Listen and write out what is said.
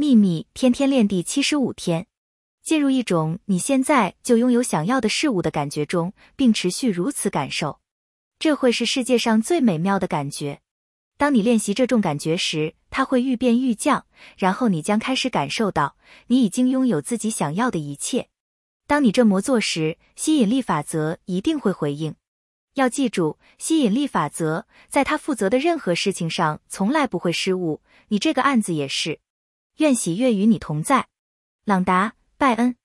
秘密天天练第七十五天，进入一种你现在就拥有想要的事物的感觉中，并持续如此感受，这会是世界上最美妙的感觉。当你练习这种感觉时，它会愈变愈降，然后你将开始感受到你已经拥有自己想要的一切。当你这么做时，吸引力法则一定会回应。要记住，吸引力法则在他负责的任何事情上从来不会失误，你这个案子也是。愿喜悦与你同在，朗达·拜恩。